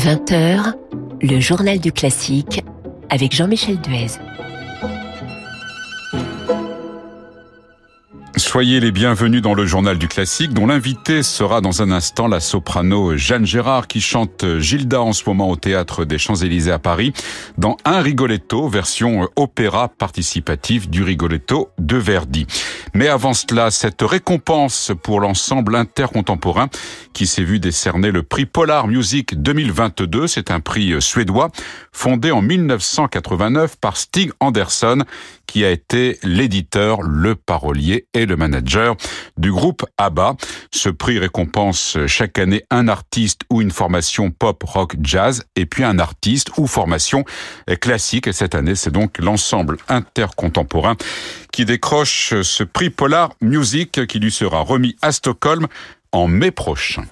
20h, le journal du classique avec Jean-Michel Duez. Soyez les bienvenus dans le journal du classique dont l'invité sera dans un instant la soprano Jeanne Gérard qui chante Gilda en ce moment au théâtre des Champs-Élysées à Paris dans un Rigoletto version opéra participatif du Rigoletto de Verdi. Mais avant cela, cette récompense pour l'ensemble intercontemporain qui s'est vu décerner le prix Polar Music 2022, c'est un prix suédois fondé en 1989 par Stig Andersson qui a été l'éditeur, le parolier et le manager du groupe ABBA. Ce prix récompense chaque année un artiste ou une formation pop, rock, jazz, et puis un artiste ou formation classique. Et cette année, c'est donc l'ensemble intercontemporain qui décroche ce prix Polar Music qui lui sera remis à Stockholm en mai prochain.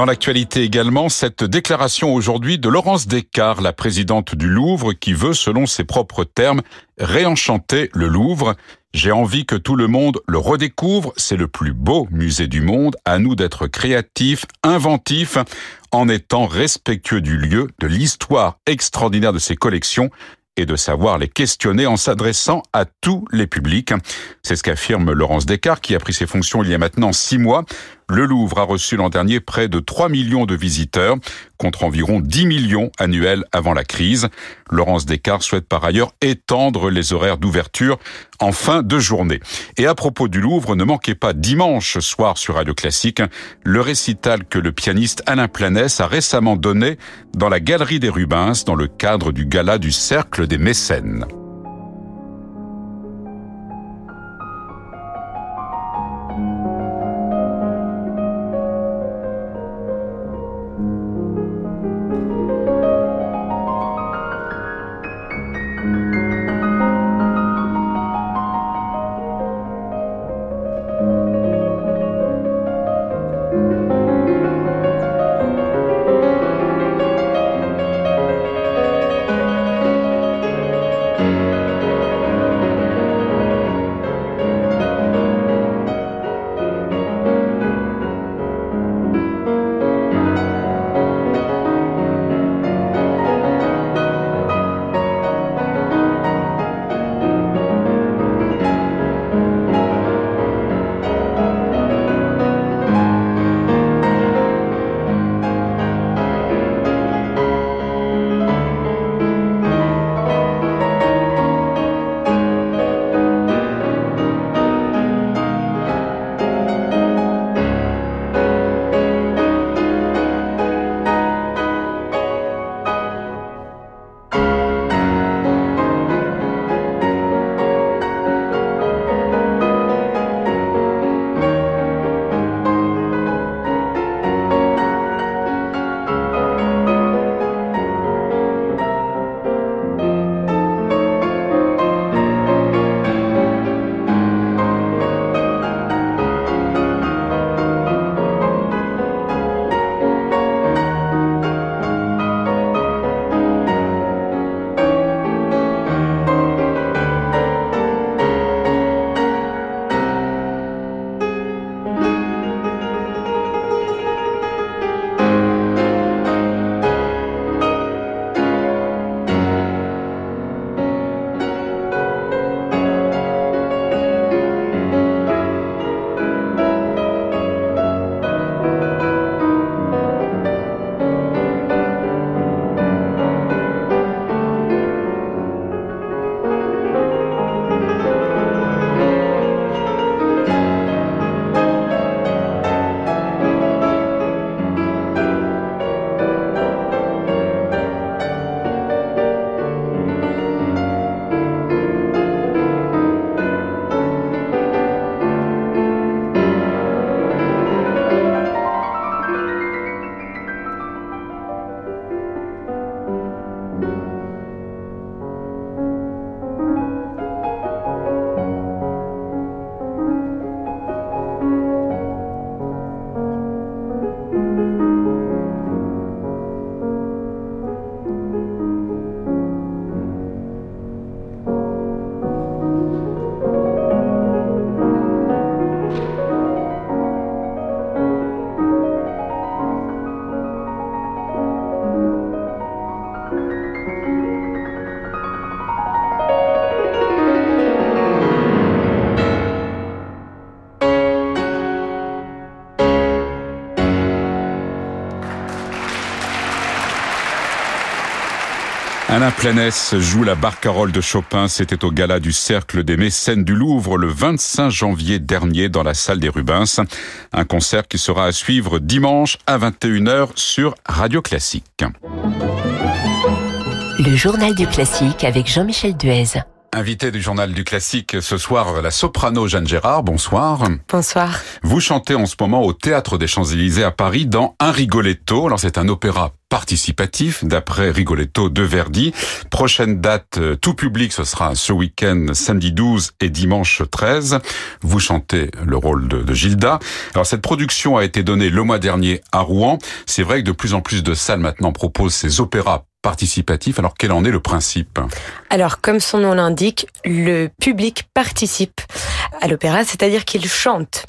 Dans l'actualité également, cette déclaration aujourd'hui de Laurence Descartes, la présidente du Louvre, qui veut, selon ses propres termes, réenchanter le Louvre. J'ai envie que tout le monde le redécouvre, c'est le plus beau musée du monde, à nous d'être créatifs, inventifs, en étant respectueux du lieu, de l'histoire extraordinaire de ses collections et de savoir les questionner en s'adressant à tous les publics. C'est ce qu'affirme Laurence Descartes, qui a pris ses fonctions il y a maintenant six mois. Le Louvre a reçu l'an dernier près de 3 millions de visiteurs, contre environ 10 millions annuels avant la crise. Laurence Descartes souhaite par ailleurs étendre les horaires d'ouverture en fin de journée. Et à propos du Louvre, ne manquez pas dimanche soir sur Radio Classique le récital que le pianiste Alain Planès a récemment donné dans la Galerie des Rubens dans le cadre du gala du Cercle des Mécènes. Alain Planès joue la barcarolle de Chopin. C'était au gala du Cercle des Mécènes du Louvre le 25 janvier dernier dans la salle des Rubens. Un concert qui sera à suivre dimanche à 21h sur Radio Classique. Le journal du classique avec Jean-Michel Duez. Invité du journal du classique ce soir, la soprano Jeanne Gérard. Bonsoir. Bonsoir. Vous chantez en ce moment au Théâtre des Champs-Élysées à Paris dans Un Rigoletto. Alors c'est un opéra participatif d'après Rigoletto de Verdi. Prochaine date euh, tout public, ce sera ce week-end samedi 12 et dimanche 13. Vous chantez le rôle de, de Gilda. Alors cette production a été donnée le mois dernier à Rouen. C'est vrai que de plus en plus de salles maintenant proposent ces opéras participatif. Alors quel en est le principe? Alors comme son nom l'indique, le public participe à l'opéra, c'est-à-dire qu'il chante.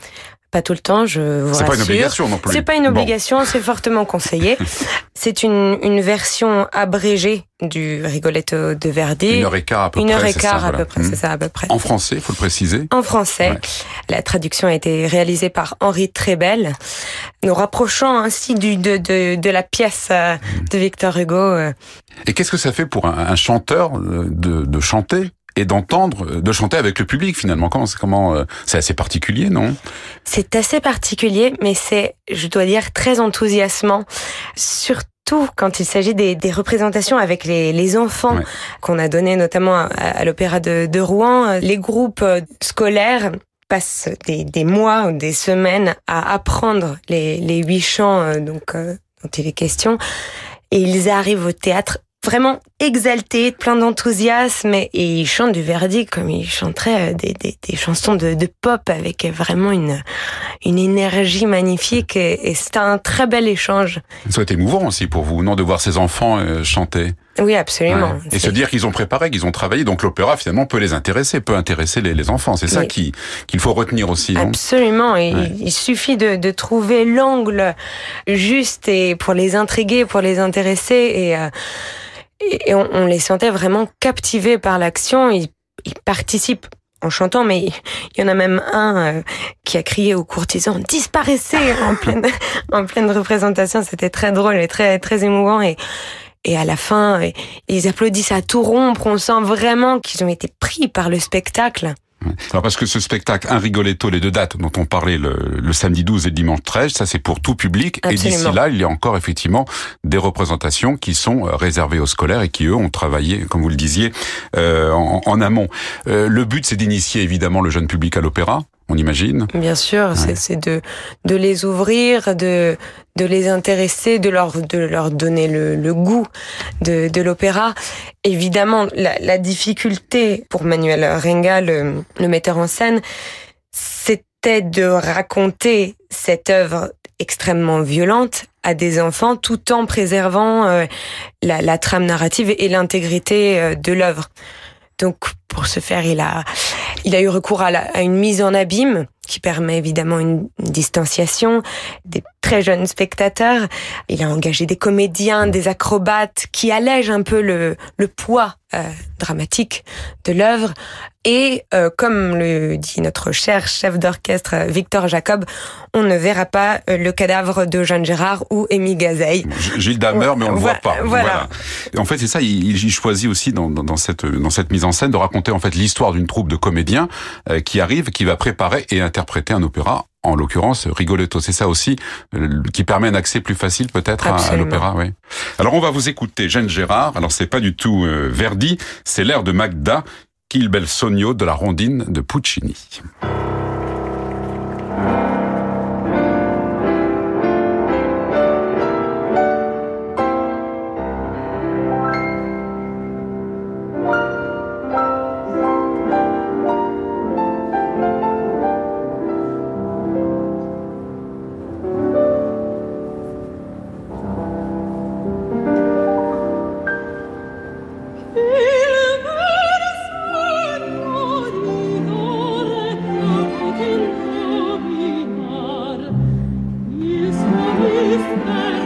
Pas tout le temps, je vous C'est pas une obligation non plus. C'est pas une obligation, c'est fortement conseillé. c'est une, une version abrégée du Rigoletto de Verdi. Une heure et quart à peu une près. heure et quart ça, à voilà. peu près, Hmm. c'est ça à peu près. En français, faut le préciser. En français. Ouais. La traduction a été réalisée par Henri Trébel, nous rapprochant ainsi du, de, de, de la pièce euh, de Victor Hugo. euh, Et qu'est-ce que ça fait pour un, un chanteur euh, de, de chanter et d'entendre, euh, de chanter avec le public finalement Comment, c'est- comment, euh, c'est assez particulier, non? C'est assez particulier, mais c'est, je dois dire, très enthousiasmant. Surtout quand il s'agit des, des représentations avec les, les enfants Ouais. qu'on a donné notamment à, à l'Opéra de, de Rouen. Les groupes euh, scolaires passent des, des mois ou des semaines à apprendre les, les huit chants euh, donc, euh, dont il est question. Et ils arrivent au théâtre vraiment exaltés, pleins d'enthousiasme, et ils chantent du Verdi comme ils chanteraient euh, des, des, des chansons de, de pop avec vraiment une, une énergie magnifique, et, et c'est un très bel échange. Ça doit être émouvant aussi pour vous, non, de voir ces enfants euh, chanter. Oui, absolument. Ouais. Et se dire qu'ils ont préparé, qu'ils ont travaillé, donc l'opéra finalement peut les intéresser, peut intéresser les, les enfants. C'est ça qui qu'il faut retenir aussi. Absolument. Et Ouais. il, il suffit de, de trouver l'angle juste et pour les intriguer, pour les intéresser. Et, euh, et on, on les sentait vraiment captivés par l'action. Ils, ils participent en chantant, mais il y en a même un euh, qui a crié aux courtisans disparaissez en pleine en pleine représentation. C'était très drôle et très très émouvant et et à la fin, ils applaudissent à tout rompre. On sent vraiment qu'ils ont été pris par le spectacle. Alors parce que ce spectacle, un Rigoletto, les deux dates dont on parlait le, le samedi 12 et le dimanche 13, ça c'est pour tout public. Et d'ici là, il y a encore effectivement des représentations qui sont euh, réservées aux scolaires et qui eux ont travaillé, comme vous le disiez, euh, en, en amont. Euh, le but c'est d'initier évidemment le jeune public à l'opéra, on imagine. Bien sûr, c'est- c'est de de les ouvrir, de de les intéresser, de leur de leur donner le, le goût de de l'opéra. Évidemment, la, la difficulté pour Manuel Renga, le, le metteur en scène, c'était de raconter cette œuvre extrêmement violente à des enfants tout en préservant euh, la, la trame narrative et l'intégrité euh, de l'œuvre. Donc pour ce faire, il a il a eu recours à, la- à une mise en abîme qui permet évidemment une, distanciation des très jeunes spectateurs. Il a engagé des comédiens, des acrobates qui allègent un peu le, le poids euh, dramatique de l'œuvre. Et euh, comme le dit notre cher chef d'orchestre euh, Victor Jacob, on ne verra pas euh, le cadavre de Jeanne Gérard ou Émile Gazeille. G- Gilda meurt, mais on le voit pas. voilà. En fait, c'est ça. Il, il choisit aussi dans, dans, dans cette dans cette mise en scène de raconter en fait l'histoire d'une troupe de comédiens euh, qui arrive, qui va préparer et interpréter un opéra. En l'occurrence, Rigoletto, c'est ça aussi euh, qui permet un accès plus facile peut-être à, l'opéra. Oui. Alors on va vous écouter Jeanne Gérard. Alors c'est pas du tout euh, Verdi, c'est l'air de Magda, Qu'il bel sogno de la rondine de Puccini. with me.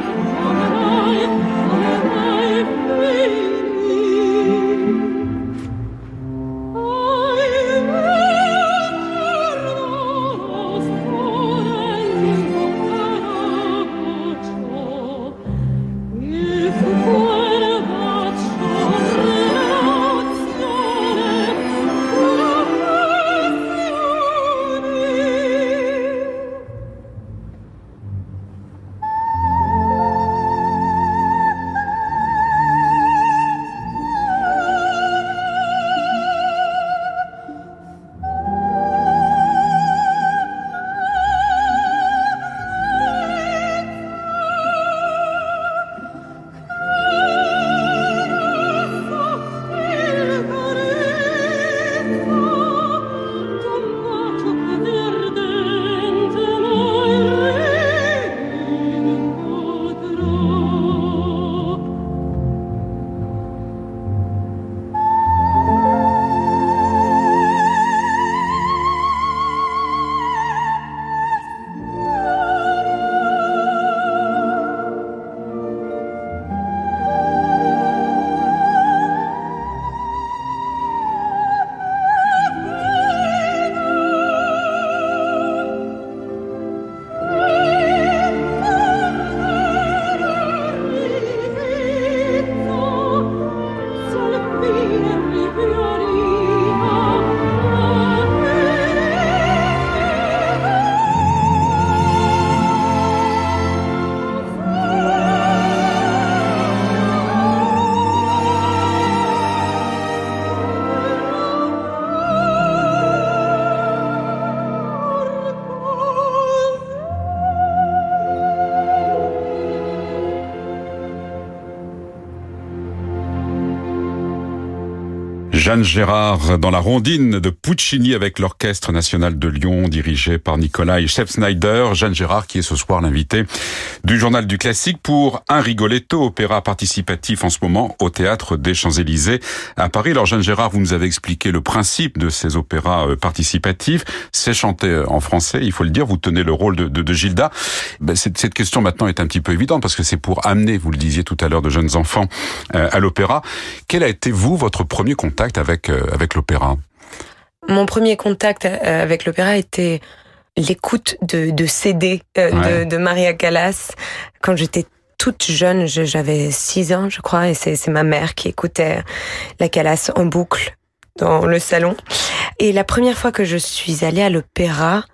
Jeanne Gérard dans la rondine de Puccini avec l'Orchestre National de Lyon dirigé par Nicolas Schepsneider. Jeanne Gérard qui est ce soir l'invité du Journal du Classique pour un Rigoletto, opéra participatif en ce moment au Théâtre des Champs-Élysées à Paris. Alors Jeanne Gérard, vous nous avez expliqué le principe de ces opéras euh, participatifs. C'est chanté euh, en français, il faut le dire. Vous tenez le rôle de, Gilda. Ben, cette, question maintenant est un petit peu évidente parce que c'est pour amener, vous le disiez tout à l'heure, de jeunes enfants euh, à l'opéra. Quel a été, vous, votre premier contact euh, avec l'opéra Mon premier contact euh, avec l'opéra était l'écoute de, de CD euh, ouais. de, de, Maria Callas quand j'étais toute jeune, j'avais 6 ans je crois, et c'est ma mère qui écoutait la Callas en boucle dans le salon. Et la première fois que je suis allée à l'opéra,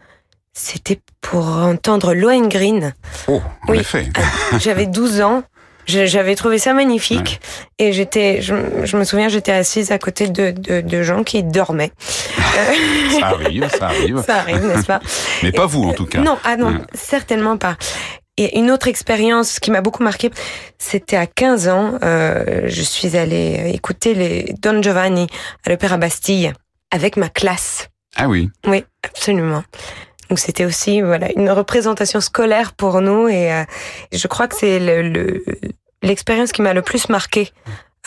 c'était pour entendre Lohengrin. Oh, en oui, effet. J'avais 12 ans j'avais trouvé ça magnifique ouais. et j'étais, je, je, me souviens, j'étais assise à côté de, de, de gens qui dormaient. ça arrive, ça arrive. Ça arrive, n'est-ce pas? Mais pas vous en tout cas. Non, ah non, ouais. certainement pas. Et une autre expérience qui m'a beaucoup marquée, c'était à 15 ans, euh, je suis allée écouter les Don Giovanni à l'Opéra Bastille avec ma classe. Ah oui. Oui, absolument. Donc c'était aussi voilà une représentation scolaire pour nous et euh, je crois que c'est l'expérience le, qui m'a le plus marqué.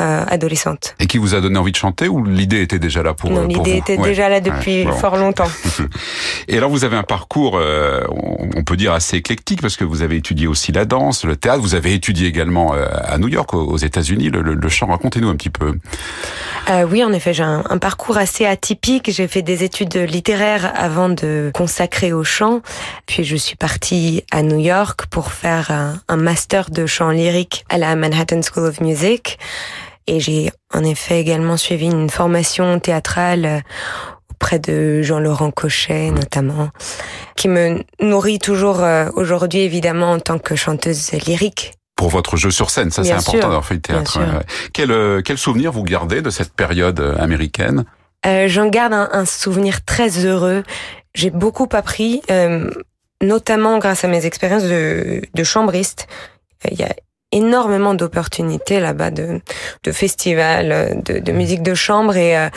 Euh, adolescente. Et qui vous a donné envie de chanter ou l'idée était déjà là pour, non, pour l'idée était ouais. déjà là depuis ouais, bon. fort longtemps. Et alors vous avez un parcours, euh, on peut dire assez éclectique parce que vous avez étudié aussi la danse, le théâtre, vous avez étudié également euh, à New York, aux États-Unis, le, le, le, chant. Racontez-nous un petit peu. Euh, oui, en effet, j'ai un, parcours assez atypique. J'ai fait des études littéraires avant de consacrer au chant. Puis je suis partie à New York pour faire un, un master de chant lyrique à la Manhattan School of Music. Et j'ai en effet également suivi une formation théâtrale auprès de Jean-Laurent Cochet notamment, qui me nourrit toujours euh, aujourd'hui évidemment en tant que chanteuse lyrique. Pour votre jeu sur scène, ça c'est important d'avoir fait le théâtre. Ouais, ouais. Quel, euh, quel souvenir vous gardez de cette période euh, américaine? Euh, J'en garde un, un, souvenir très heureux. J'ai beaucoup appris, euh, notamment grâce à mes expériences de, de chambriste. Il y a énormément d'opportunités là-bas de, de festivals, de, de, musique de chambre et euh,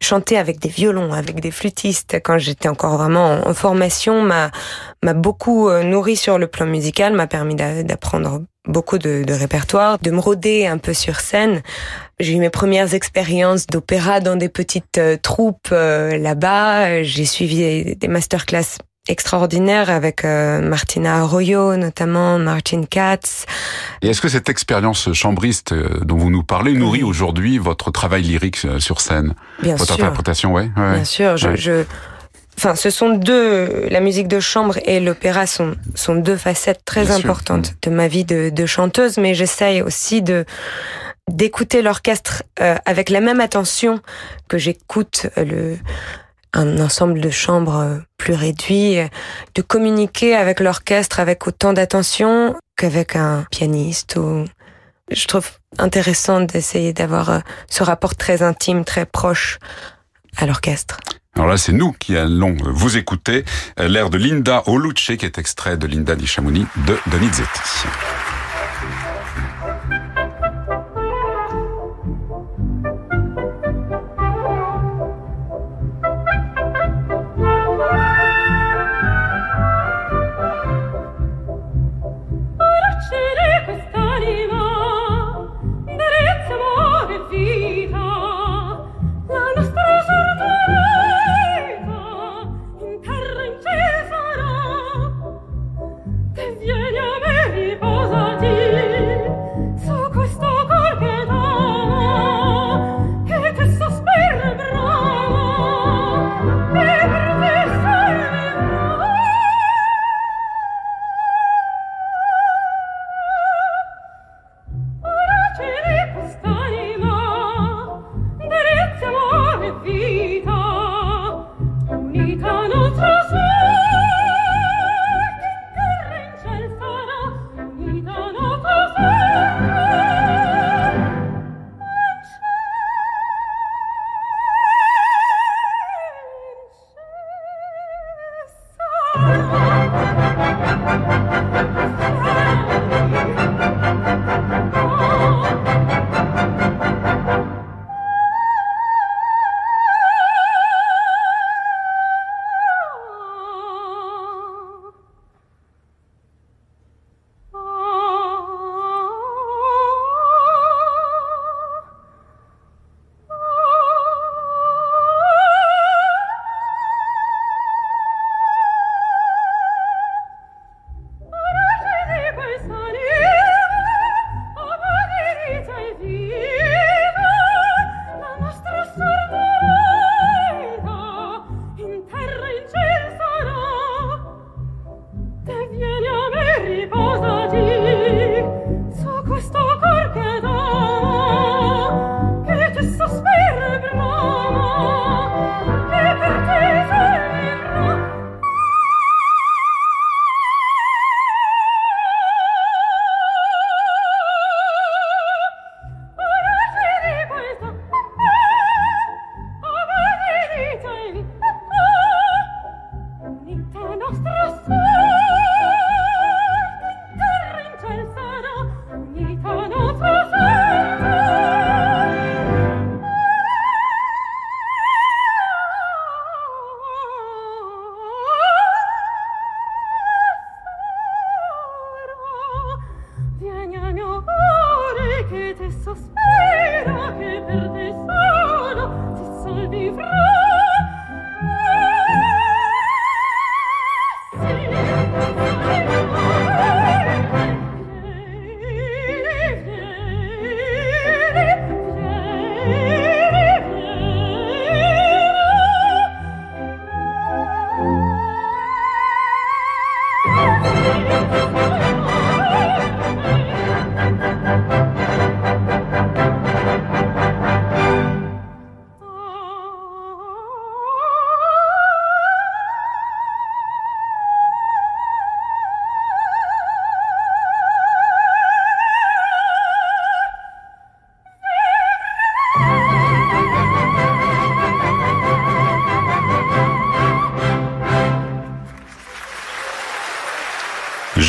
chanter avec des violons, avec des flûtistes quand j'étais encore vraiment en, formation m'a m'a beaucoup euh, nourri sur le plan musical, m'a permis d'apprendre beaucoup de, de répertoire, de me rôder un peu sur scène. J'ai eu mes premières expériences d'opéra dans des petites euh, troupes euh, là-bas. J'ai suivi des masterclass extraordinaire avec euh, Martina Arroyo, notamment Martin Katz. Et est-ce que cette expérience chambriste euh, dont vous nous parlez nourrit oui. aujourd'hui votre travail lyrique euh, sur scène? Bien Votre sûr. interprétation, ouais, ouais Bien sûr, je, ouais. je, Enfin, ce sont deux, la musique de chambre et l'opéra sont, sont deux facettes très Bien importantes sûr. de ma vie de, de chanteuse, mais j'essaye aussi de, d'écouter l'orchestre euh, avec la même attention que j'écoute le, un ensemble de chambres plus réduit, de communiquer avec l'orchestre avec autant d'attention qu'avec un pianiste je trouve intéressant d'essayer d'avoir ce rapport très intime, très proche à l'orchestre. Alors là, c'est nous qui allons vous écouter l'air de Linda Oluce, qui est extrait de Linda di Chamonix de Donizetti. Oh, cosa che te sospira che per te solo si solvi fra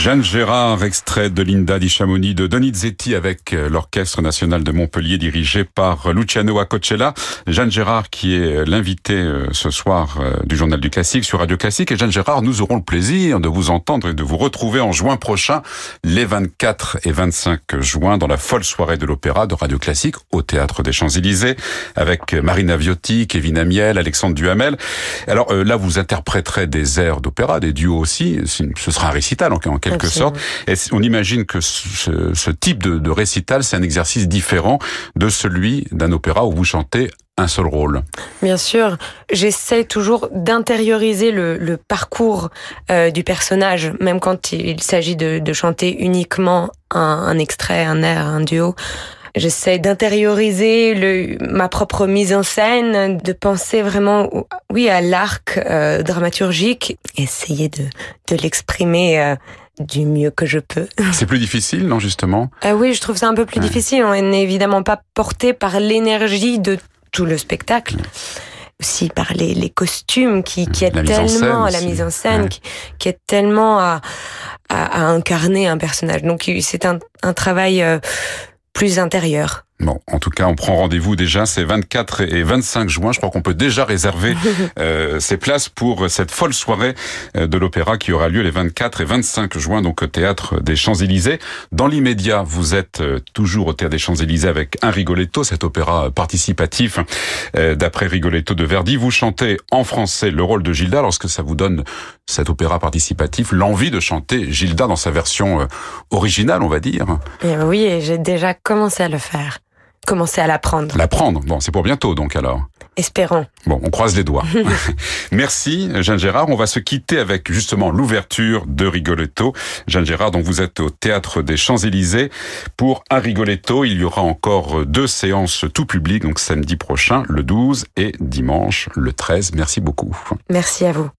Jeanne Gérard, extrait de Linda di Chamonix de Donizetti avec euh, l'Orchestre National de Montpellier dirigé par Luciano Accocella. Jeanne Gérard qui est euh, l'invité euh, ce soir du Journal du Classique sur Radio Classique. Et Jeanne Gérard, nous aurons le plaisir de vous entendre et de vous retrouver en juin prochain, les 24 et 25 juin, dans la folle soirée de l'opéra de Radio Classique au Théâtre des Champs-Élysées avec Marina Viotti, Kevin Amiel, Alexandre Duhamel. Alors là, vous interpréterez des airs d'opéra, des duos aussi. Ce sera un récital en quelque quelque sorte. Et on imagine que ce, ce type de, de récital, c'est un exercice différent de celui d'un opéra où vous chantez un seul rôle. Bien sûr, j'essaie toujours d'intérioriser le, le, parcours euh, du personnage, même quand il s'agit de, de, chanter uniquement un, un, extrait, un air, un duo. J'essaie d'intérioriser ma propre mise en scène, de penser vraiment, oui, à l'arc euh, dramaturgique, essayer de, de l'exprimer euh, du mieux que je peux. C'est plus difficile, non, justement? Euh, Oui, je trouve ça un peu plus difficile. On n'est évidemment pas porté par l'énergie de tout le spectacle. Aussi par les, les costumes qui, qui est tellement à la mise en scène, qui, qui, est tellement à, à, à, incarner un personnage. Donc c'est un, un travail euh, plus intérieur. Bon, en tout cas, on prend rendez-vous déjà, c'est 24 et 25 juin. Je crois qu'on peut déjà réserver euh, ces places pour cette folle soirée euh, de l'opéra qui aura lieu les 24 et 25 juin, donc au Théâtre des Champs-Élysées. Dans l'immédiat, vous êtes euh, toujours au Théâtre des Champs-Élysées avec un Rigoletto, cet opéra participatif euh, d'après Rigoletto de Verdi. Vous chantez en français le rôle de Gilda lorsque ça vous donne cet opéra participatif, l'envie de chanter Gilda dans sa version originale, on va dire. Et eh oui, et j'ai déjà commencé à le faire commencer à l'apprendre. L'apprendre Bon, c'est pour bientôt donc alors. Espérons. Bon, on croise les doigts. Merci Jeanne Gérard. On va se quitter avec justement l'ouverture de Rigoletto. Jeanne Gérard, donc vous êtes au Théâtre des Champs-Élysées pour un Rigoletto. Il y aura encore deux séances tout public, donc samedi prochain, le 12 et dimanche, le 13. Merci beaucoup. Merci à vous.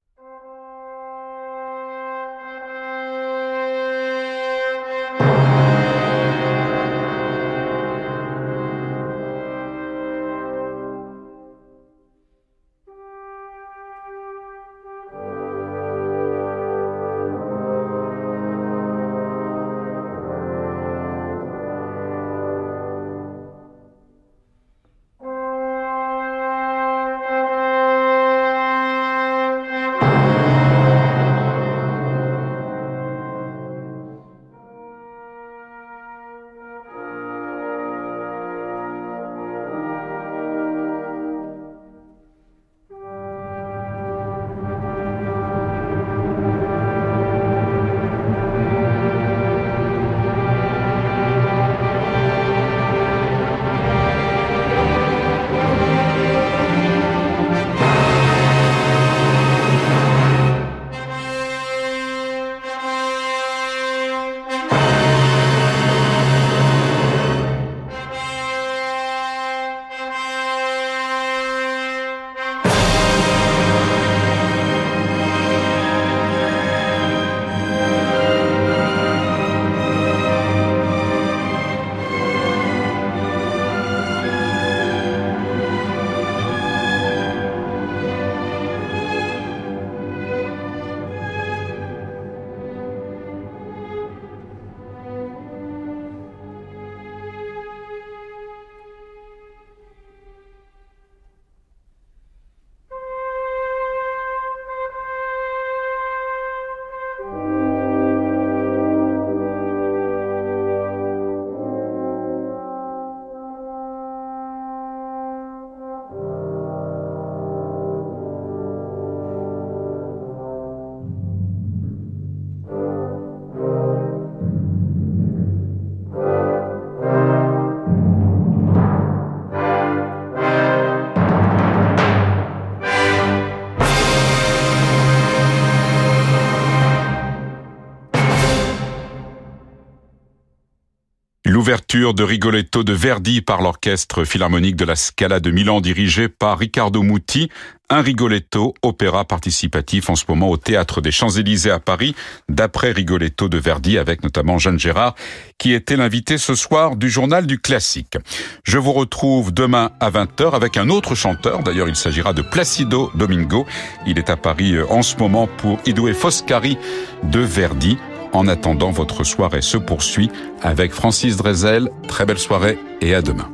L'ouverture de Rigoletto de Verdi par l'orchestre philharmonique de la Scala de Milan dirigé par Riccardo Muti, un Rigoletto, opéra participatif en ce moment au Théâtre des Champs-Élysées à Paris, d'après Rigoletto de Verdi, avec notamment Jeanne Gérard, qui était l'invité ce soir du journal du classique. Je vous retrouve demain à 20h avec un autre chanteur, d'ailleurs il s'agira de Placido Domingo. Il est à Paris euh, en ce moment pour Idue Foscari de Verdi. En attendant, votre soirée se poursuit avec Francis Drezel. Très belle soirée et à demain.